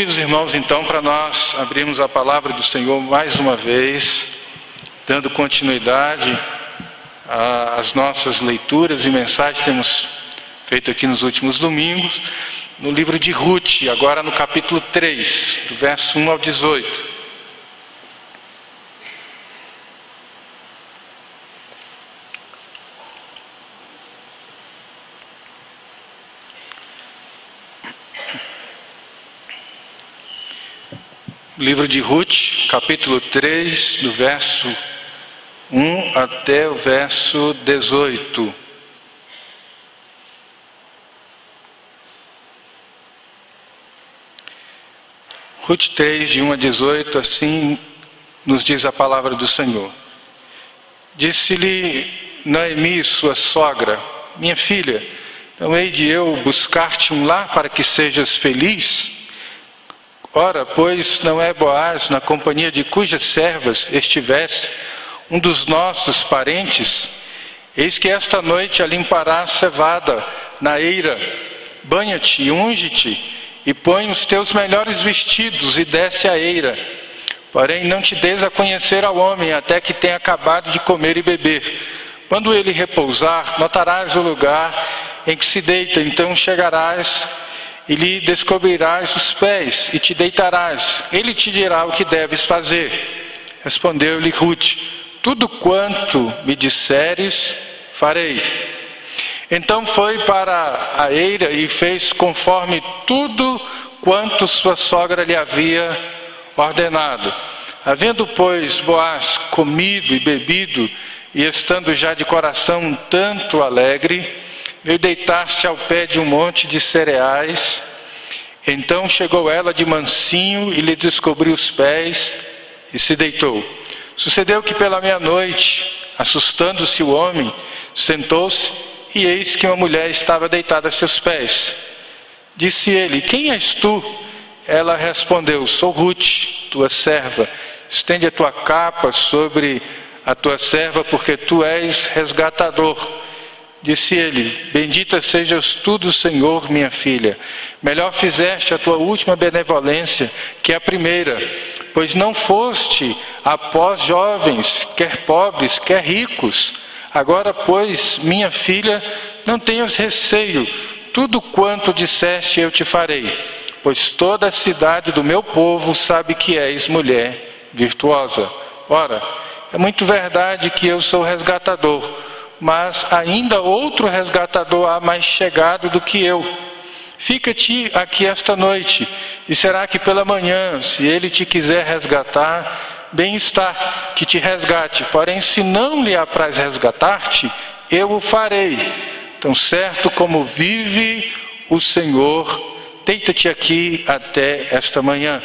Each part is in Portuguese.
Queridos irmãos, então, para nós abrirmos a palavra do Senhor mais uma vez, dando continuidade às nossas leituras e mensagens que temos feito aqui nos últimos domingos, no livro de Ruth, agora no capítulo 3, do verso 1 ao 18. Livro de Ruth, capítulo 3, do verso 1 até o verso 18. Ruth 3, de 1 a 18, assim nos diz a palavra do Senhor. Disse-lhe Noemi, sua sogra, minha filha, não hei de eu buscar-te um lar para que sejas feliz? Ora, pois não é Boaz, na companhia de cujas servas estivesse um dos nossos parentes, eis que esta noite a limpará cevada na eira, banha-te e unge-te, e põe os teus melhores vestidos e desce a eira. Porém, não te des a conhecer ao homem até que tenha acabado de comer e beber. Quando ele repousar, notarás o lugar em que se deita, então chegarás e lhe descobrirás os pés e te deitarás. Ele te dirá o que deves fazer. Respondeu-lhe Ruth: Tudo quanto me disseres, farei. Então foi para a eira e fez conforme tudo quanto sua sogra lhe havia ordenado. Havendo, pois, Boaz comido e bebido, e estando já de coração um tanto alegre, veio deitar-se ao pé de um monte de cereais. Então chegou ela de mansinho e lhe descobriu os pés e se deitou. Sucedeu que pela meia-noite, assustando-se o homem, sentou-se e eis que uma mulher estava deitada a seus pés. Disse ele: Quem és tu? Ela respondeu: Sou Ruth, tua serva. Estende a tua capa sobre a tua serva, porque tu és resgatador Disse ele: Bendita sejas tu do Senhor, minha filha. Melhor fizeste a tua última benevolência que a primeira, pois não foste após jovens, quer pobres, quer ricos. Agora, pois, minha filha, não tenhas receio, tudo quanto disseste eu te farei, pois toda a cidade do meu povo sabe que és mulher virtuosa. Ora, é muito verdade que eu sou resgatador mas ainda outro resgatador há mais chegado do que eu. Fica-te aqui esta noite, e será que pela manhã, se ele te quiser resgatar, bem está que te resgate. Porém, se não lhe apraz resgatar-te, eu o farei. Tão certo como vive o Senhor, deita-te aqui até esta manhã.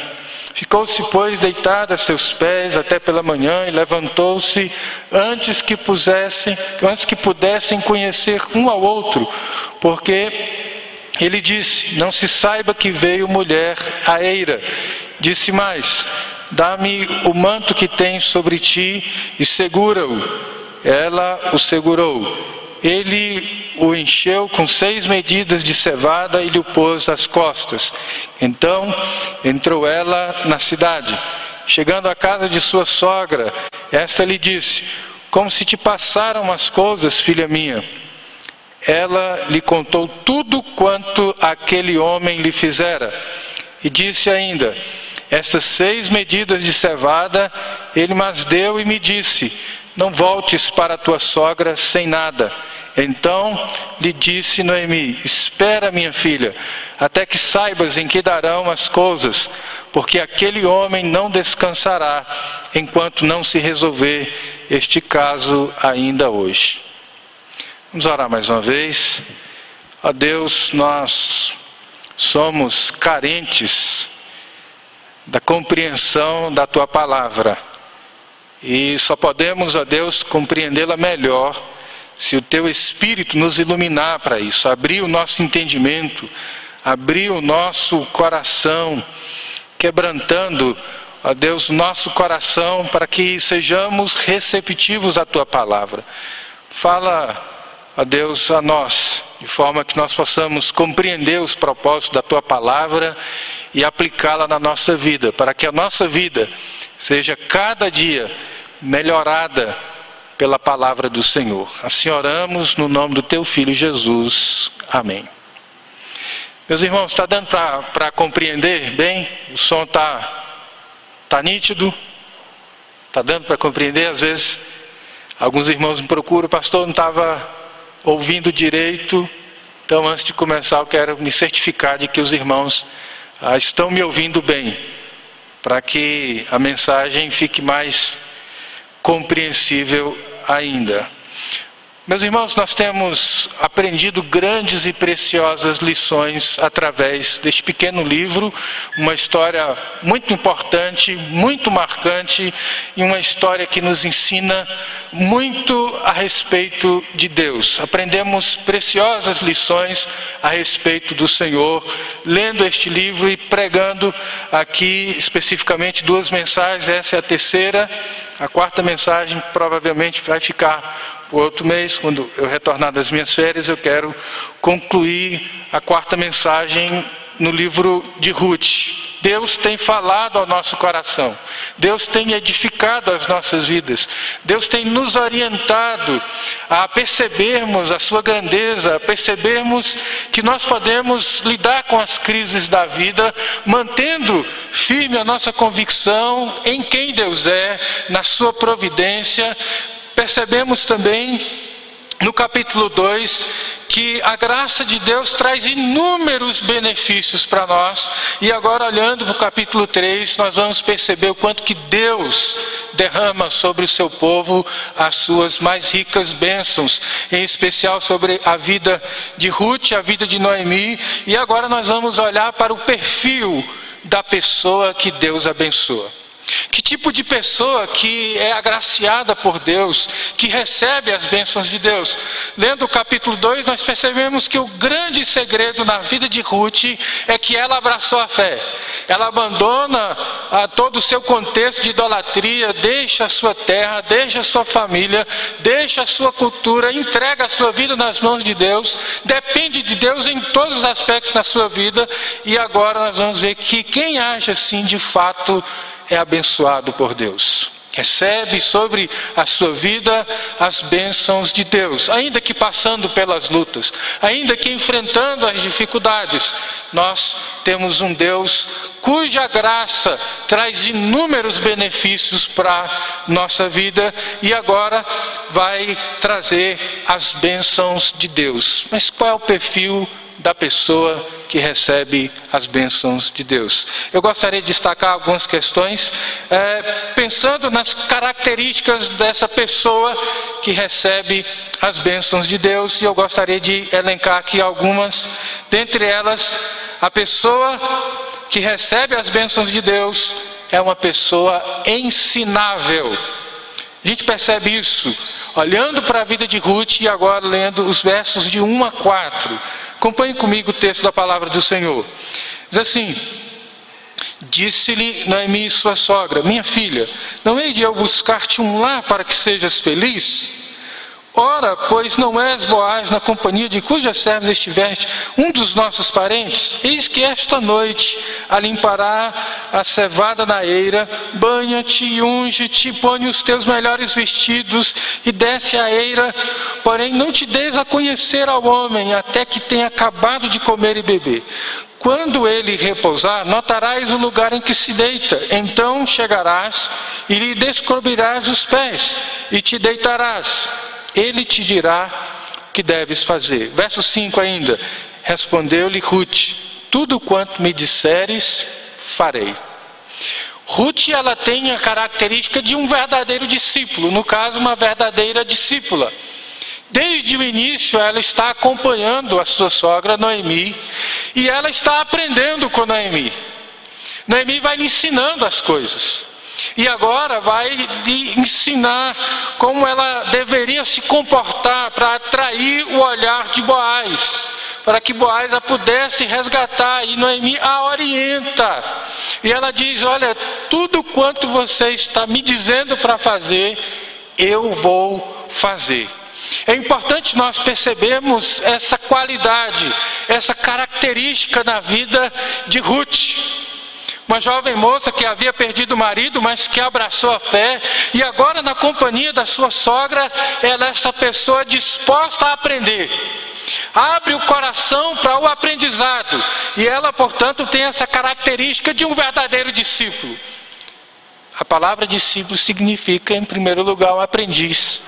Ficou-se, pois, deitada a seus pés até pela manhã e levantou-se antes que pusessem, antes que pudessem conhecer um ao outro, porque ele disse: Não se saiba que veio mulher a eira. Disse mais: Dá-me o manto que tens sobre ti e segura-o. Ela o segurou. Ele o encheu com seis medidas de cevada e lhe pôs às costas. Então entrou ela na cidade. Chegando à casa de sua sogra, esta lhe disse: Como se te passaram as coisas, filha minha? Ela lhe contou tudo quanto aquele homem lhe fizera. E disse ainda: Estas seis medidas de cevada ele mas deu e me disse: Não voltes para tua sogra sem nada então lhe disse Noemi: Espera, minha filha, até que saibas em que darão as coisas, porque aquele homem não descansará enquanto não se resolver este caso ainda hoje. Vamos orar mais uma vez. Ó Deus, nós somos carentes da compreensão da tua palavra e só podemos, ó Deus, compreendê-la melhor se o teu Espírito nos iluminar para isso, abrir o nosso entendimento, abrir o nosso coração, quebrantando, ó Deus, nosso coração para que sejamos receptivos à tua palavra. Fala ó Deus, a nós, de forma que nós possamos compreender os propósitos da tua palavra e aplicá-la na nossa vida, para que a nossa vida seja cada dia melhorada pela palavra do Senhor. Assim oramos no nome do teu filho Jesus. Amém. Meus irmãos, está dando para compreender bem? O som está tá nítido? Está dando para compreender? Às vezes, alguns irmãos me procuram, pastor, não estava ouvindo direito. Então, antes de começar, eu quero me certificar de que os irmãos ah, estão me ouvindo bem, para que a mensagem fique mais compreensível ainda. Meus irmãos, nós temos aprendido grandes e preciosas lições através deste pequeno livro, uma história muito importante, muito marcante e uma história que nos ensina muito a respeito de Deus. Aprendemos preciosas lições a respeito do Senhor, lendo este livro e pregando aqui especificamente duas mensagens. Essa é a terceira, a quarta mensagem provavelmente vai ficar o outro mês, quando eu retornar das minhas férias, eu quero concluir a quarta mensagem no livro de Ruth. Deus tem falado ao nosso coração, Deus tem edificado as nossas vidas, Deus tem nos orientado a percebermos a Sua grandeza, a percebermos que nós podemos lidar com as crises da vida, mantendo firme a nossa convicção em quem Deus é, na Sua providência, Percebemos também no capítulo 2 que a graça de Deus traz inúmeros benefícios para nós, e agora olhando para o capítulo 3, nós vamos perceber o quanto que Deus derrama sobre o seu povo as suas mais ricas bênçãos, em especial sobre a vida de Ruth, a vida de Noemi, e agora nós vamos olhar para o perfil da pessoa que Deus abençoa. Que tipo de pessoa que é agraciada por Deus, que recebe as bênçãos de Deus? Lendo o capítulo 2, nós percebemos que o grande segredo na vida de Ruth é que ela abraçou a fé. Ela abandona a todo o seu contexto de idolatria, deixa a sua terra, deixa a sua família, deixa a sua cultura, entrega a sua vida nas mãos de Deus, depende de Deus em todos os aspectos da sua vida, e agora nós vamos ver que quem age assim de fato é abençoado por Deus. Recebe sobre a sua vida as bênçãos de Deus, ainda que passando pelas lutas, ainda que enfrentando as dificuldades, nós temos um Deus cuja graça traz inúmeros benefícios para nossa vida e agora vai trazer as bênçãos de Deus. Mas qual é o perfil da pessoa que recebe as bênçãos de Deus. Eu gostaria de destacar algumas questões, é, pensando nas características dessa pessoa que recebe as bênçãos de Deus, e eu gostaria de elencar aqui algumas, dentre elas, a pessoa que recebe as bênçãos de Deus é uma pessoa ensinável. A gente percebe isso olhando para a vida de Ruth e agora lendo os versos de 1 a 4. Acompanhe comigo o texto da palavra do Senhor. Diz assim: Disse-lhe Noemi, sua sogra: Minha filha, não hei de eu buscar-te um lar para que sejas feliz? Ora, pois não és Boaz na companhia de cujas servas estiveste, um dos nossos parentes? Eis que esta noite alimpará a cevada na eira, banha-te e unge-te, põe os teus melhores vestidos e desce a eira, porém não te des a conhecer ao homem até que tenha acabado de comer e beber. Quando ele repousar, notarás o lugar em que se deita. Então chegarás e lhe descobrirás os pés e te deitarás ele te dirá o que deves fazer. Verso 5 ainda: Respondeu-lhe Ruth: Tudo quanto me disseres, farei. Ruth ela tem a característica de um verdadeiro discípulo, no caso, uma verdadeira discípula. Desde o início, ela está acompanhando a sua sogra Noemi e ela está aprendendo com Noemi. Noemi vai lhe ensinando as coisas. E agora vai lhe ensinar como ela deveria se comportar para atrair o olhar de Boaz, para que Boaz a pudesse resgatar. E Noemi a orienta. E ela diz: Olha, tudo quanto você está me dizendo para fazer, eu vou fazer. É importante nós percebermos essa qualidade, essa característica na vida de Ruth. Uma jovem moça que havia perdido o marido, mas que abraçou a fé, e agora, na companhia da sua sogra, ela é esta pessoa disposta a aprender. Abre o coração para o aprendizado, e ela, portanto, tem essa característica de um verdadeiro discípulo. A palavra discípulo significa, em primeiro lugar, um aprendiz.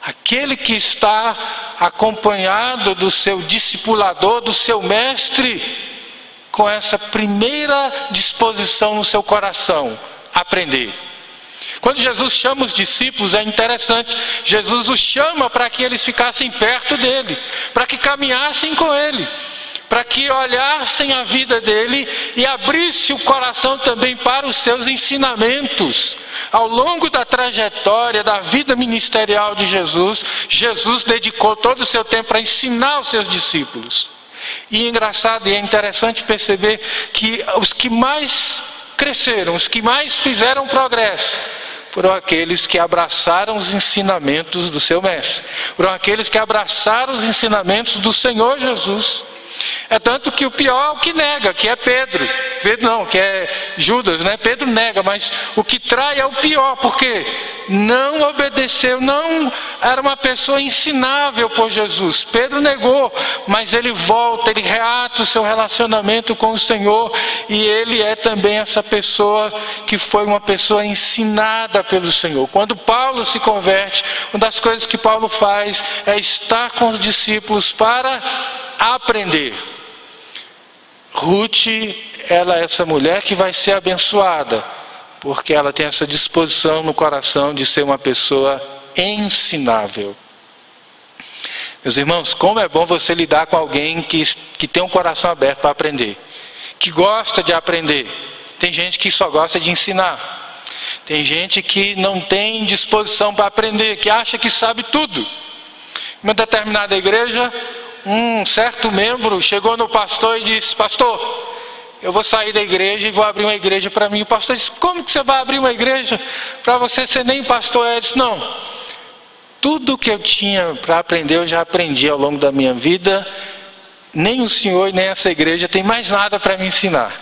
Aquele que está acompanhado do seu discipulador, do seu mestre, com essa primeira disposição no seu coração, aprender. Quando Jesus chama os discípulos, é interessante. Jesus os chama para que eles ficassem perto dele, para que caminhassem com ele, para que olhassem a vida dele e abrisse o coração também para os seus ensinamentos. Ao longo da trajetória da vida ministerial de Jesus, Jesus dedicou todo o seu tempo para ensinar os seus discípulos. E engraçado e é interessante perceber que os que mais cresceram, os que mais fizeram progresso, foram aqueles que abraçaram os ensinamentos do seu mestre, foram aqueles que abraçaram os ensinamentos do Senhor Jesus. É tanto que o pior é o que nega, que é Pedro. Pedro não, que é Judas, né? Pedro nega, mas o que trai é o pior, porque não obedeceu, não era uma pessoa ensinável por Jesus. Pedro negou, mas ele volta, ele reata o seu relacionamento com o Senhor e ele é também essa pessoa que foi uma pessoa ensinada pelo Senhor. Quando Paulo se converte, uma das coisas que Paulo faz é estar com os discípulos para aprender. Ruth, ela é essa mulher que vai ser abençoada, porque ela tem essa disposição no coração de ser uma pessoa ensinável. Meus irmãos, como é bom você lidar com alguém que, que tem um coração aberto para aprender, que gosta de aprender. Tem gente que só gosta de ensinar. Tem gente que não tem disposição para aprender, que acha que sabe tudo. Uma determinada igreja, um certo membro chegou no pastor e disse: Pastor, eu vou sair da igreja e vou abrir uma igreja para mim. O pastor disse: Como que você vai abrir uma igreja para você ser nem pastor? Ele disse: Não, tudo que eu tinha para aprender eu já aprendi ao longo da minha vida. Nem o senhor nem essa igreja tem mais nada para me ensinar.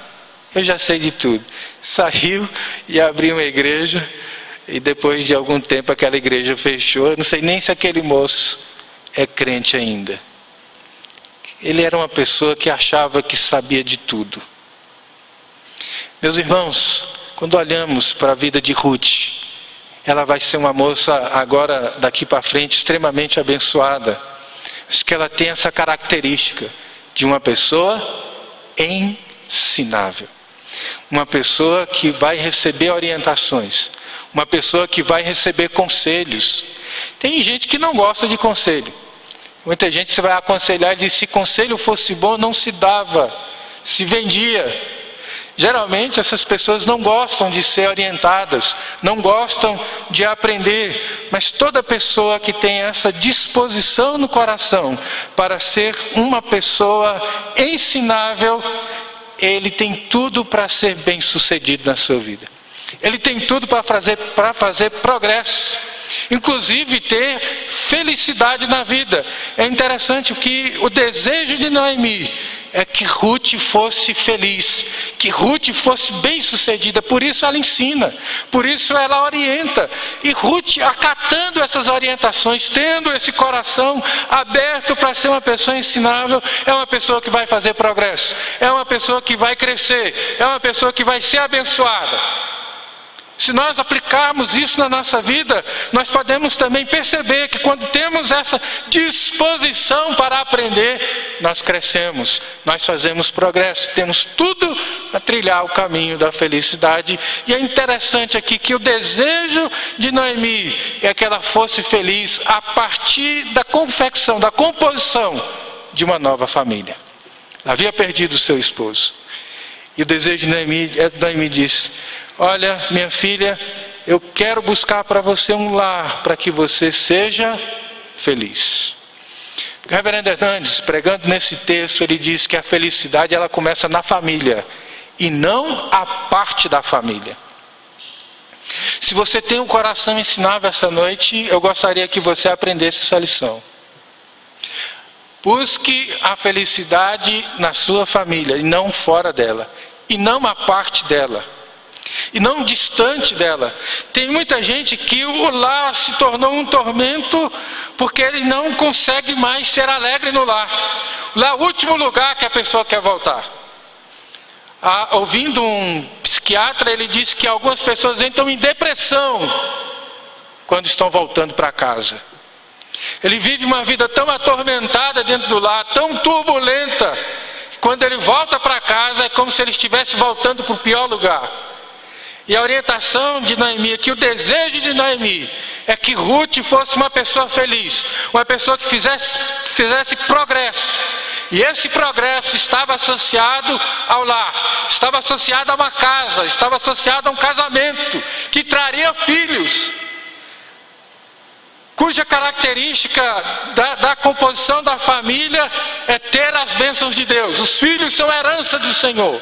Eu já sei de tudo. Saiu e abriu uma igreja. E depois de algum tempo aquela igreja fechou. Eu não sei nem se aquele moço é crente ainda. Ele era uma pessoa que achava que sabia de tudo. Meus irmãos, quando olhamos para a vida de Ruth, ela vai ser uma moça agora daqui para frente extremamente abençoada. Acho que ela tem essa característica de uma pessoa ensinável. Uma pessoa que vai receber orientações, uma pessoa que vai receber conselhos. Tem gente que não gosta de conselho. Muita gente vai aconselhar e diz: se conselho fosse bom, não se dava, se vendia. Geralmente essas pessoas não gostam de ser orientadas, não gostam de aprender, mas toda pessoa que tem essa disposição no coração para ser uma pessoa ensinável, ele tem tudo para ser bem sucedido na sua vida. Ele tem tudo para fazer, para fazer progresso inclusive ter felicidade na vida. É interessante que o desejo de Noemi é que Ruth fosse feliz, que Ruth fosse bem-sucedida, por isso ela ensina, por isso ela orienta. E Ruth, acatando essas orientações, tendo esse coração aberto para ser uma pessoa ensinável, é uma pessoa que vai fazer progresso, é uma pessoa que vai crescer, é uma pessoa que vai ser abençoada. Se nós aplicarmos isso na nossa vida, nós podemos também perceber que quando temos essa disposição para aprender, nós crescemos, nós fazemos progresso, temos tudo para trilhar o caminho da felicidade. E é interessante aqui que o desejo de Noemi é que ela fosse feliz a partir da confecção, da composição de uma nova família. Ela havia perdido seu esposo. E o desejo de Noemi, Noemi disse: Olha, minha filha, eu quero buscar para você um lar para que você seja feliz. Reverendo Hernandes, pregando nesse texto, ele diz que a felicidade ela começa na família e não a parte da família. Se Se você tem um coração ensinável essa noite, eu gostaria que você aprendesse essa lição. Busque a felicidade na sua família e não fora dela, e não a parte dela, e não distante dela. Tem muita gente que o lar se tornou um tormento porque ele não consegue mais ser alegre no lar. Lá é o último lugar que a pessoa quer voltar. Ah, ouvindo um psiquiatra, ele disse que algumas pessoas entram em depressão quando estão voltando para casa. Ele vive uma vida tão atormentada dentro do lar, tão turbulenta, que quando ele volta para casa é como se ele estivesse voltando para o pior lugar. E a orientação de Noemi, que o desejo de Noemi é que Ruth fosse uma pessoa feliz, uma pessoa que fizesse, fizesse progresso. E esse progresso estava associado ao lar, estava associado a uma casa, estava associado a um casamento que traria filhos cuja característica da, da, composição da família é ter as bênçãos de Deus. Os filhos são herança do Senhor.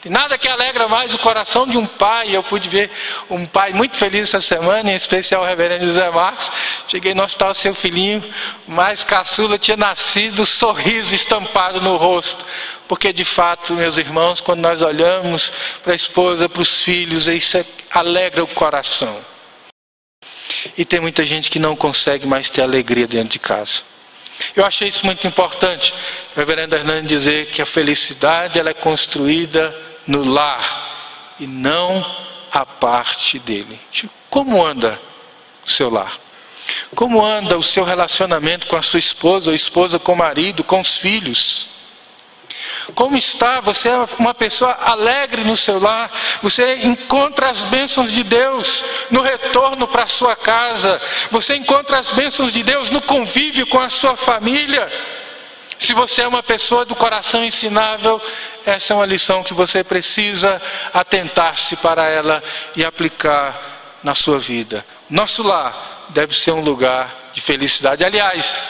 Tem nada que alegra mais o coração de um pai. Eu pude ver um pai muito feliz essa semana, em especial o reverendo José Marcos. Cheguei no hospital, seu filhinho, mais caçula, tinha nascido, sorriso estampado no rosto. Porque de fato, meus irmãos, quando nós olhamos para a esposa, para os filhos, isso é, alegra o coração. E tem muita gente que não consegue mais ter alegria dentro de casa. Eu achei isso muito importante, o reverendo Hernandes dizer que a felicidade ela é construída no lar e não a parte dele. Como anda o seu lar? Como anda o seu relacionamento com a sua esposa, ou esposa com o marido, com os filhos? Como está? Você é uma pessoa alegre no seu lar, você encontra as bênçãos de Deus no retorno para sua casa, você encontra as bênçãos de Deus no convívio com a sua família. Se você é uma pessoa do coração ensinável, essa é uma lição que você precisa atentar-se para ela e aplicar na sua vida. Nosso lar deve ser um lugar de felicidade. Aliás,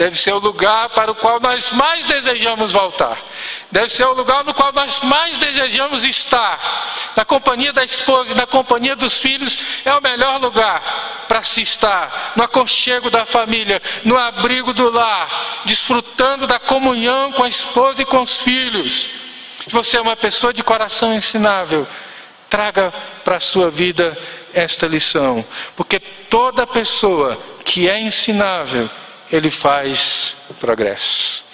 deve ser o lugar para o qual nós mais desejamos voltar. Deve ser o lugar no qual nós mais desejamos estar. Na companhia da esposa na companhia dos filhos é o melhor lugar para se estar. No aconchego da família, no abrigo do lar, desfrutando da comunhão com a esposa e com os filhos. Se você é uma pessoa de coração ensinável, traga para a sua vida esta lição, porque toda pessoa que é ensinável ele faz progresso.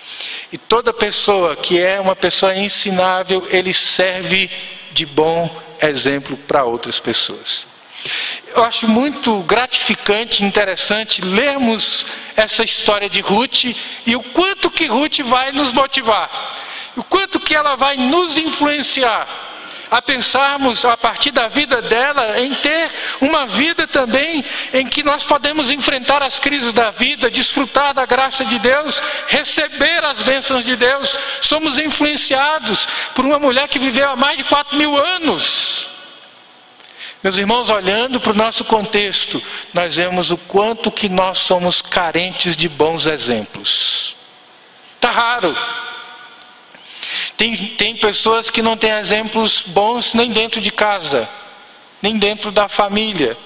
E toda pessoa que é uma pessoa ensinável, ele serve de bom exemplo para outras pessoas. Eu acho muito gratificante, interessante lermos essa história de Ruth e o quanto que Ruth vai nos motivar, o quanto que ela vai nos influenciar a pensarmos a partir da vida dela em ter uma vida também em que nós podemos enfrentar as crises da vida, desfrutar da graça de Deus, receber as bênçãos de Deus. Somos influenciados por uma mulher que viveu há mais de quatro mil anos. Meus irmãos, olhando para o nosso contexto, nós vemos o quanto que nós somos carentes de bons exemplos. Está raro. Tem, tem pessoas que não têm exemplos bons nem dentro de casa, nem dentro da família.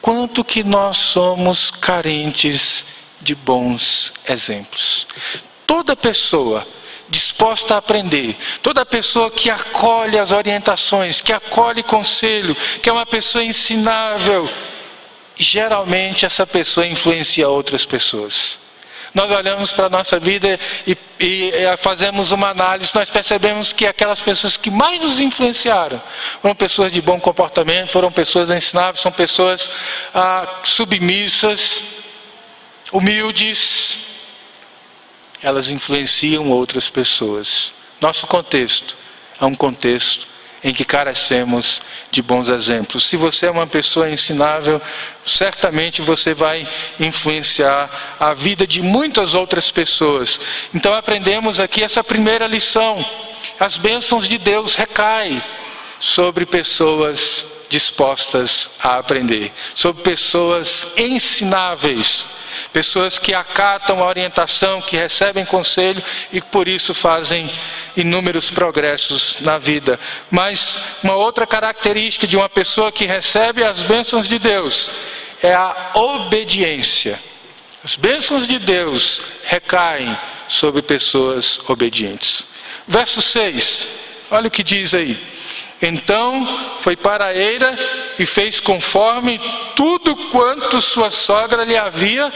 Quanto que nós somos carentes de bons exemplos. Toda pessoa disposta a aprender, toda pessoa que acolhe as orientações, que acolhe conselho, que é uma pessoa ensinável, geralmente essa pessoa influencia outras pessoas nós olhamos para a nossa vida e, e, e, fazemos uma análise, nós percebemos que aquelas pessoas que mais nos influenciaram foram pessoas de bom comportamento, foram pessoas ensináveis, são pessoas ah, submissas, humildes. Elas influenciam outras pessoas. Nosso contexto é um contexto em que carecemos de bons exemplos. Se você é uma pessoa ensinável, certamente você vai influenciar a vida de muitas outras pessoas. Então aprendemos aqui essa primeira lição. As bênçãos de Deus recaem sobre pessoas dispostas a aprender, sobre pessoas ensináveis, pessoas que acatam a orientação, que recebem conselho e por isso fazem inúmeros progressos na vida. Mas uma outra característica de uma pessoa que recebe as bênçãos de Deus é a obediência. As bênçãos de Deus recaem sobre pessoas obedientes. Verso 6, olha o que diz aí. Então foi para a eira e fez conforme tudo quanto sua sogra lhe havia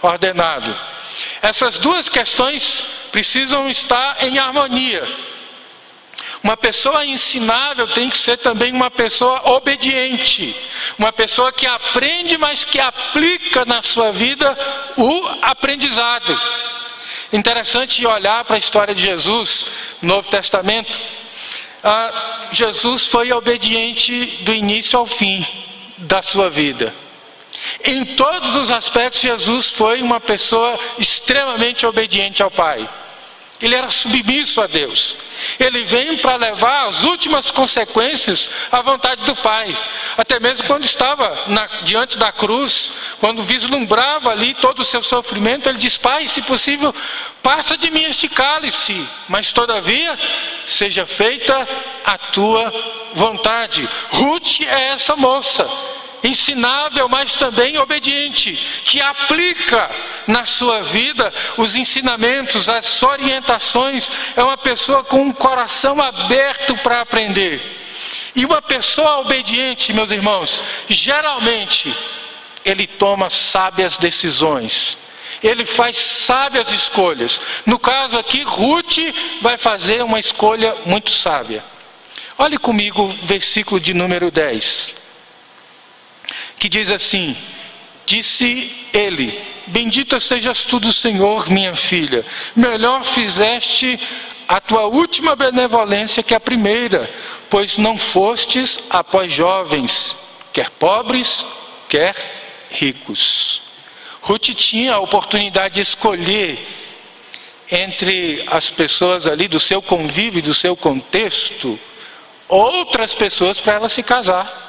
ordenado. Essas duas questões precisam estar em harmonia. Uma pessoa ensinável tem que ser também uma pessoa obediente, uma pessoa que aprende, mas que aplica na sua vida o aprendizado. Interessante olhar para a história de Jesus, no Novo Testamento. Ah, Jesus foi obediente do início ao fim da sua vida. Em todos os aspectos, Jesus foi uma pessoa extremamente obediente ao Pai. Ele era submisso a Deus. Ele veio para levar as últimas consequências à vontade do Pai. Até mesmo quando estava na, diante da cruz, quando vislumbrava ali todo o seu sofrimento, ele diz: Pai, se possível, passa de mim este cálice, mas todavia seja feita a tua vontade. Ruth é essa moça ensinável, mas também obediente, que aplica na sua vida os ensinamentos, as orientações, é uma pessoa com um coração aberto para aprender. E uma pessoa obediente, meus irmãos, geralmente ele toma sábias decisões. Ele faz sábias escolhas. No caso aqui, Ruth vai fazer uma escolha muito sábia. Olhe comigo o versículo de número 10 que diz assim: Disse ele: Bendita sejas tu do Senhor, minha filha. Melhor fizeste a tua última benevolência que a primeira, pois não fostes após jovens, quer pobres, quer ricos. Ruth tinha a oportunidade de escolher entre as pessoas ali do seu convívio, do seu contexto, outras pessoas para ela se casar.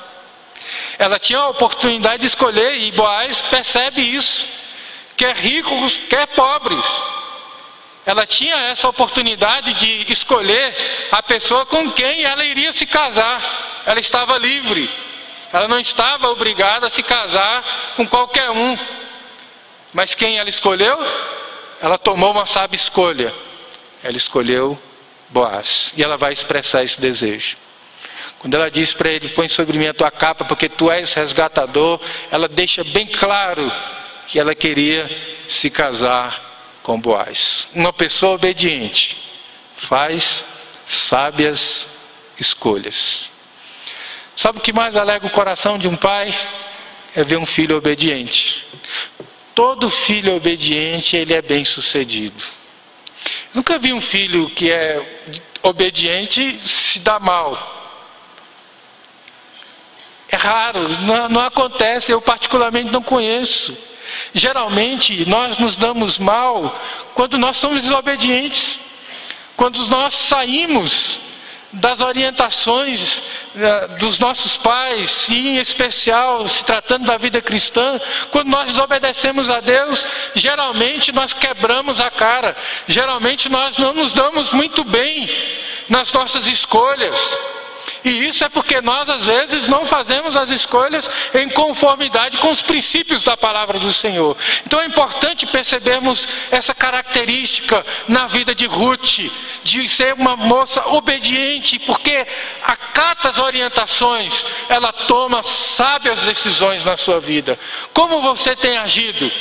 Ela tinha a oportunidade de escolher, e Boaz percebe isso, quer ricos, quer pobres. Ela tinha essa oportunidade de escolher a pessoa com quem ela iria se casar. Ela estava livre. Ela não estava obrigada a se casar com qualquer um. Mas quem ela escolheu? Ela tomou uma sábia escolha. Ela escolheu Boaz. E ela vai expressar esse desejo. Quando ela diz para ele: Põe sobre mim a tua capa, porque tu és resgatador, ela deixa bem claro que ela queria se casar com Boaz. Uma pessoa obediente faz sábias escolhas. Sabe o que mais alega o coração de um pai? É ver um filho obediente. Todo filho obediente, ele é bem sucedido. Nunca vi um filho que é obediente se dar mal. É raro, não, não acontece, eu particularmente não conheço. Geralmente nós nos damos mal quando nós somos desobedientes, quando nós saímos das orientações uh, dos nossos pais, e em especial se tratando da vida cristã, quando nós desobedecemos a Deus, geralmente nós quebramos a cara, geralmente nós não nos damos muito bem nas nossas escolhas. E isso é porque nós, às vezes, não fazemos as escolhas em conformidade com os princípios da palavra do Senhor. Então é importante percebermos essa característica na vida de Ruth, de ser uma moça obediente, porque acata as orientações, ela toma sábias decisões na sua vida. Como você tem agido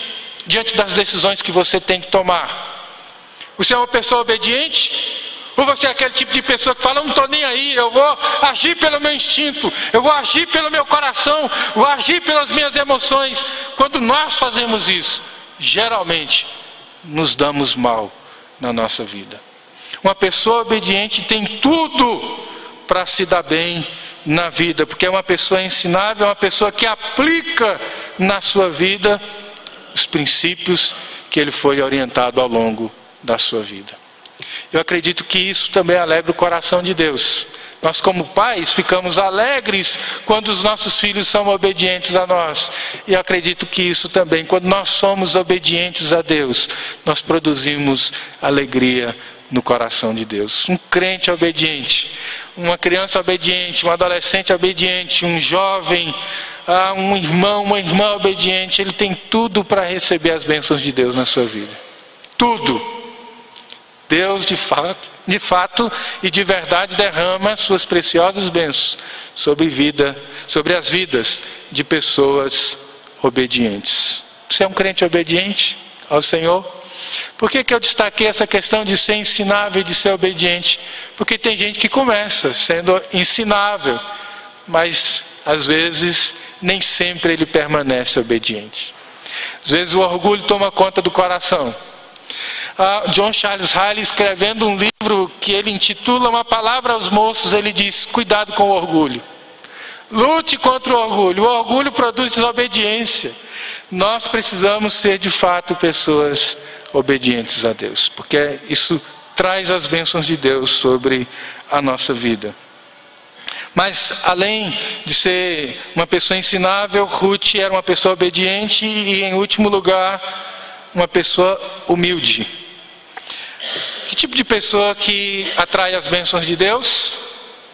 diante das decisões que você tem que tomar? Você é uma pessoa obediente? Ou você é aquele tipo de pessoa que fala: não estou nem aí, eu vou agir pelo meu instinto, eu vou agir pelo meu coração, vou agir pelas minhas emoções. Quando nós fazemos isso, geralmente nos damos mal na nossa vida. Uma pessoa obediente tem tudo para se dar bem na vida, porque é uma pessoa ensinável, é uma pessoa que aplica na sua vida os princípios que ele foi orientado ao longo da sua vida. Eu acredito que isso também alegra o coração de Deus. Nós, como pais, ficamos alegres quando os nossos filhos são obedientes a nós. E acredito que isso também, quando nós somos obedientes a Deus, nós produzimos alegria no coração de Deus. Um crente obediente, uma criança obediente, um adolescente obediente, um jovem, ah, um irmão, uma irmã obediente, ele tem tudo para receber as bênçãos de Deus na sua vida. Tudo. Deus, de fato, de fato e de verdade derrama suas preciosas bênçãos sobre vida, sobre as vidas de pessoas obedientes. Você é um crente obediente ao Senhor? Por que, que eu destaquei essa questão de ser ensinável e de ser obediente? Porque tem gente que começa sendo ensinável, mas às vezes nem sempre ele permanece obediente. Às vezes o orgulho toma conta do coração John Charles Riley escrevendo um livro que ele intitula Uma Palavra aos Moços, ele diz: Cuidado com o orgulho. Lute contra o orgulho. O orgulho produz desobediência. Nós precisamos ser de fato pessoas obedientes a Deus, porque isso traz as bênçãos de Deus sobre a nossa vida. Mas além de ser uma pessoa ensinável, Ruth era uma pessoa obediente e, em último lugar, uma pessoa humilde. Que tipo de pessoa que atrai as bênçãos de Deus?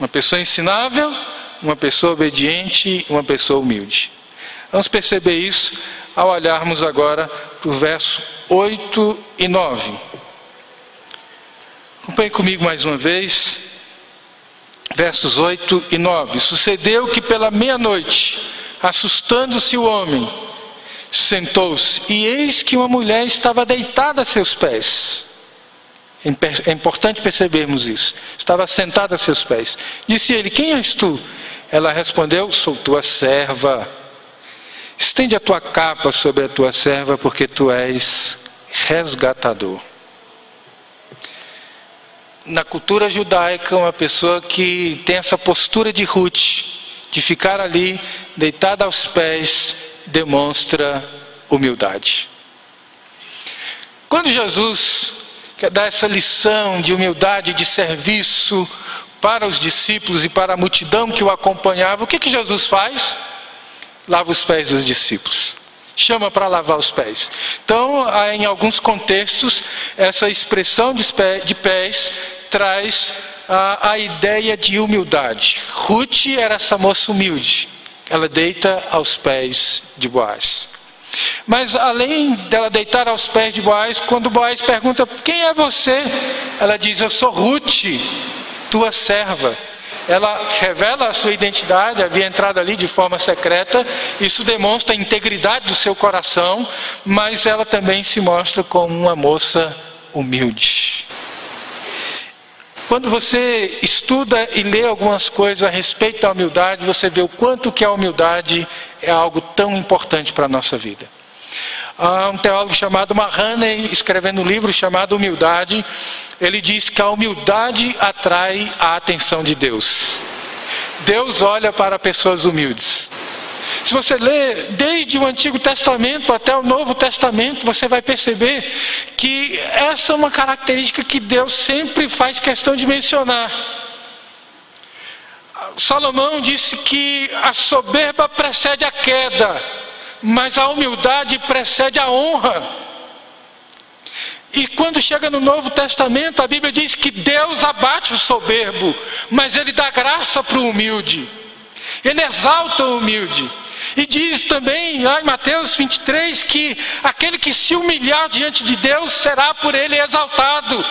Uma pessoa ensinável, uma pessoa obediente, uma pessoa humilde. Vamos perceber isso ao olharmos agora para o verso 8 e 9. Acompanhe comigo mais uma vez, versos 8 e 9. Sucedeu que pela meia-noite, assustando-se o homem, sentou-se, e eis que uma mulher estava deitada a seus pés. É importante percebermos isso. Estava sentada a seus pés. Disse ele: Quem és tu? Ela respondeu: Sou tua serva. Estende a tua capa sobre a tua serva, porque tu és resgatador. Na cultura judaica, uma pessoa que tem essa postura de Ruth, de ficar ali deitada aos pés, demonstra humildade. Quando Jesus quer dar essa lição de humildade, de serviço para os discípulos e para a multidão que o acompanhava, o que, que Jesus faz? Lava os pés dos discípulos. Chama para lavar os pés. Então, em alguns contextos, essa expressão de pés traz a, a ideia de humildade. Ruth era essa moça humilde. Ela deita aos pés de Boaz. Mas além dela deitar aos pés de Boaz, quando Boaz pergunta: Quem é você? Ela diz: Eu sou Ruth, tua serva. Ela revela a sua identidade, havia entrado ali de forma secreta, isso demonstra a integridade do seu coração, mas ela também se mostra como uma moça humilde. Quando você estuda e lê algumas coisas a respeito da humildade, você vê o quanto que a humildade é algo tão importante para a nossa vida. Há um teólogo chamado Mahoney, escrevendo um livro chamado Humildade, ele diz que a humildade atrai a atenção de Deus. Deus olha para pessoas humildes. Se você ler desde o Antigo Testamento até o Novo Testamento, você vai perceber que essa é uma característica que Deus sempre faz questão de mencionar. Salomão disse que a soberba precede a queda, mas a humildade precede a honra. E quando chega no Novo Testamento, a Bíblia diz que Deus abate o soberbo, mas Ele dá graça para o humilde. Ele exalta o humilde. E diz também lá em Mateus 23 que aquele que se humilhar diante de Deus será por ele exaltado.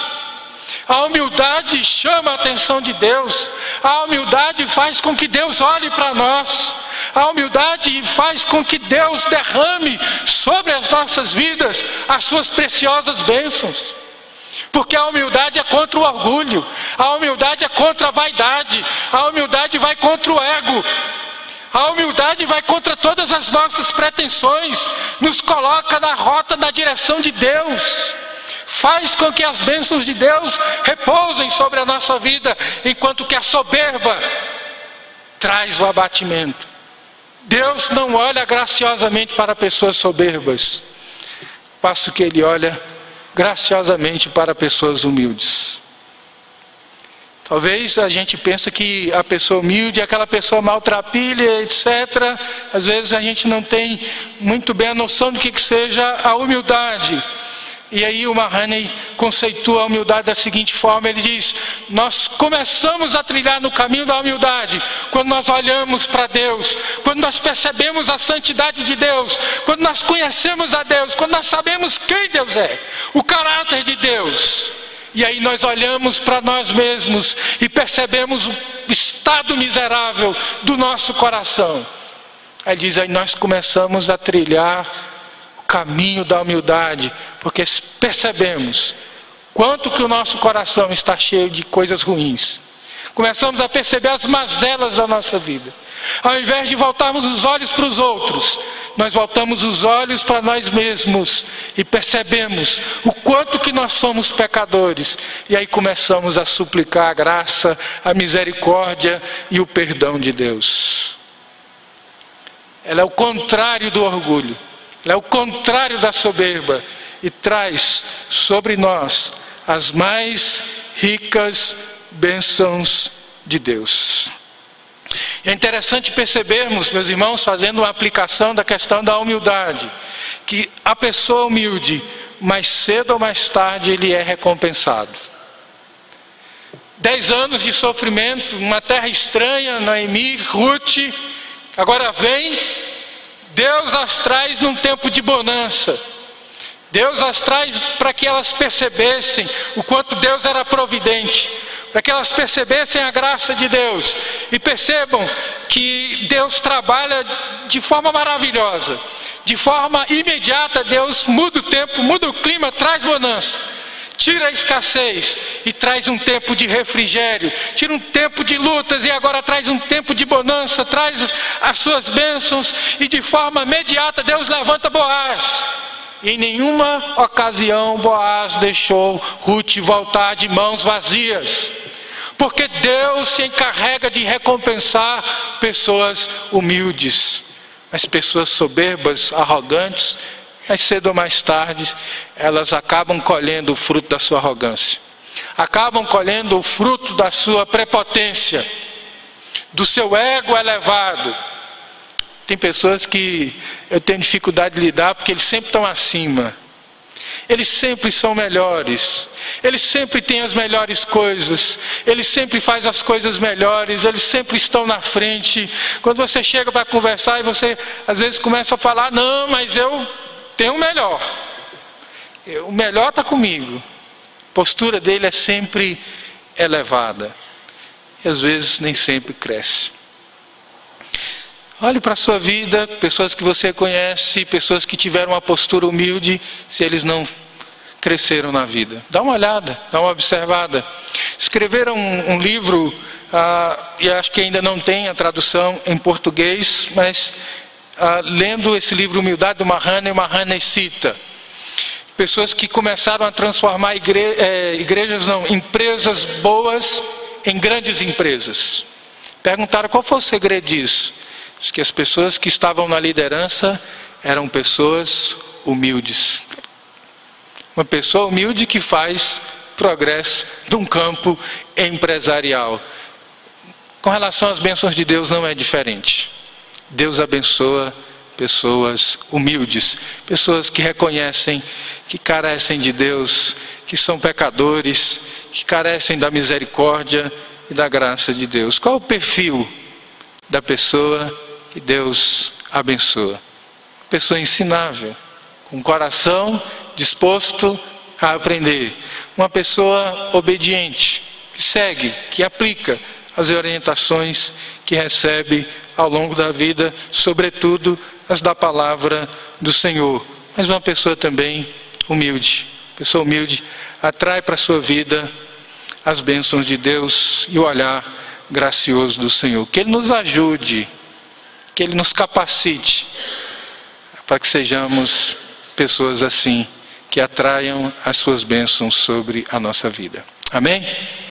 A humildade chama a atenção de Deus. A humildade faz com que Deus olhe para nós. A humildade faz com que Deus derrame sobre as nossas vidas as suas preciosas bênçãos. Porque a humildade é contra o orgulho, a humildade é contra a vaidade, a humildade vai contra o ego. A humildade vai contra todas as nossas pretensões, nos coloca na rota da direção de Deus, faz com que as bênçãos de Deus repousem sobre a nossa vida, enquanto que a soberba traz o abatimento. Deus não olha graciosamente para pessoas soberbas, passo que Ele olha graciosamente para pessoas humildes. Talvez a gente pense que a pessoa humilde é aquela pessoa maltrapilha, etc. Às vezes a gente não tem muito bem a noção do que, que seja a humildade. E aí o Mahoney conceitua a humildade da seguinte forma: ele diz, nós começamos a trilhar no caminho da humildade quando nós olhamos para Deus, quando nós percebemos a santidade de Deus, quando nós conhecemos a Deus, quando nós sabemos quem Deus é, o caráter de Deus. E aí nós olhamos para nós mesmos e percebemos o estado miserável do nosso coração. Aí diz aí nós começamos a trilhar caminho da humildade, porque percebemos quanto que o nosso coração está cheio de coisas ruins. Começamos a perceber as mazelas da nossa vida. Ao invés de voltarmos os olhos para os outros, nós voltamos os olhos para nós mesmos e percebemos o quanto que nós somos pecadores. E aí começamos a suplicar a graça, a misericórdia e o perdão de Deus. Ela é o contrário do orgulho. Ela é o contrário da soberba e traz sobre nós as mais ricas bênçãos de Deus. É interessante percebermos, meus irmãos, fazendo uma aplicação da questão da humildade, que a pessoa humilde, mais cedo ou mais tarde, ele é recompensado. Dez anos de sofrimento, uma terra estranha, Naemi, Ruth, agora vem Deus as traz num tempo de bonança. Deus as traz para que elas percebessem o quanto Deus era providente, para que elas percebessem a graça de Deus e percebam que Deus trabalha de forma maravilhosa, de forma imediata. Deus muda o tempo, muda o clima, traz bonança tira a escassez e traz um tempo de refrigério, tira um tempo de lutas e agora traz um tempo de bonança, traz as suas bênçãos e de forma imediata Deus levanta Boaz. Em nenhuma ocasião Boaz deixou Ruth voltar de mãos vazias. Porque Deus se encarrega de recompensar pessoas humildes, mas pessoas soberbas, arrogantes, mais cedo ou mais tarde, elas acabam colhendo o fruto da sua arrogância, acabam colhendo o fruto da sua prepotência, do seu ego elevado. Tem pessoas que eu tenho dificuldade de lidar porque eles sempre estão acima. Eles sempre são melhores, eles sempre têm as melhores coisas, eles sempre fazem as coisas melhores, eles sempre estão na frente. Quando você chega para conversar e você às vezes começa a falar, não, mas eu tem o melhor. O melhor está comigo. A postura dele é sempre elevada. E às vezes nem sempre cresce. Olhe para a sua vida, pessoas que você conhece, pessoas que tiveram uma postura humilde, se eles não cresceram na vida. Dá uma olhada, dá uma observada. Escreveram um, um livro, ah, e acho que ainda não tem a tradução em português, mas ah, lendo esse livro Humildade do Mahana, e Mahana cita pessoas que começaram a transformar igre é, igrejas, não, empresas boas em grandes empresas. Perguntaram qual foi o segredo disso. Que as pessoas que estavam na liderança eram pessoas humildes. Uma pessoa humilde que faz progresso de um campo empresarial. Com relação às bênçãos de Deus não é diferente. Deus abençoa pessoas humildes, pessoas que reconhecem que carecem de Deus, que são pecadores, que carecem da misericórdia e da graça de Deus. Qual o perfil da pessoa que Deus abençoa? Pessoa ensinável, com coração disposto a aprender, uma pessoa obediente, que segue, que aplica as orientações que recebe ao longo da vida, sobretudo as da palavra do Senhor. Mas uma pessoa também humilde. Pessoa humilde atrai para a sua vida as bênçãos de Deus e o olhar gracioso do Senhor. Que Ele nos ajude, que Ele nos capacite para que sejamos pessoas assim, que atraiam as suas bênçãos sobre a nossa vida. Amém?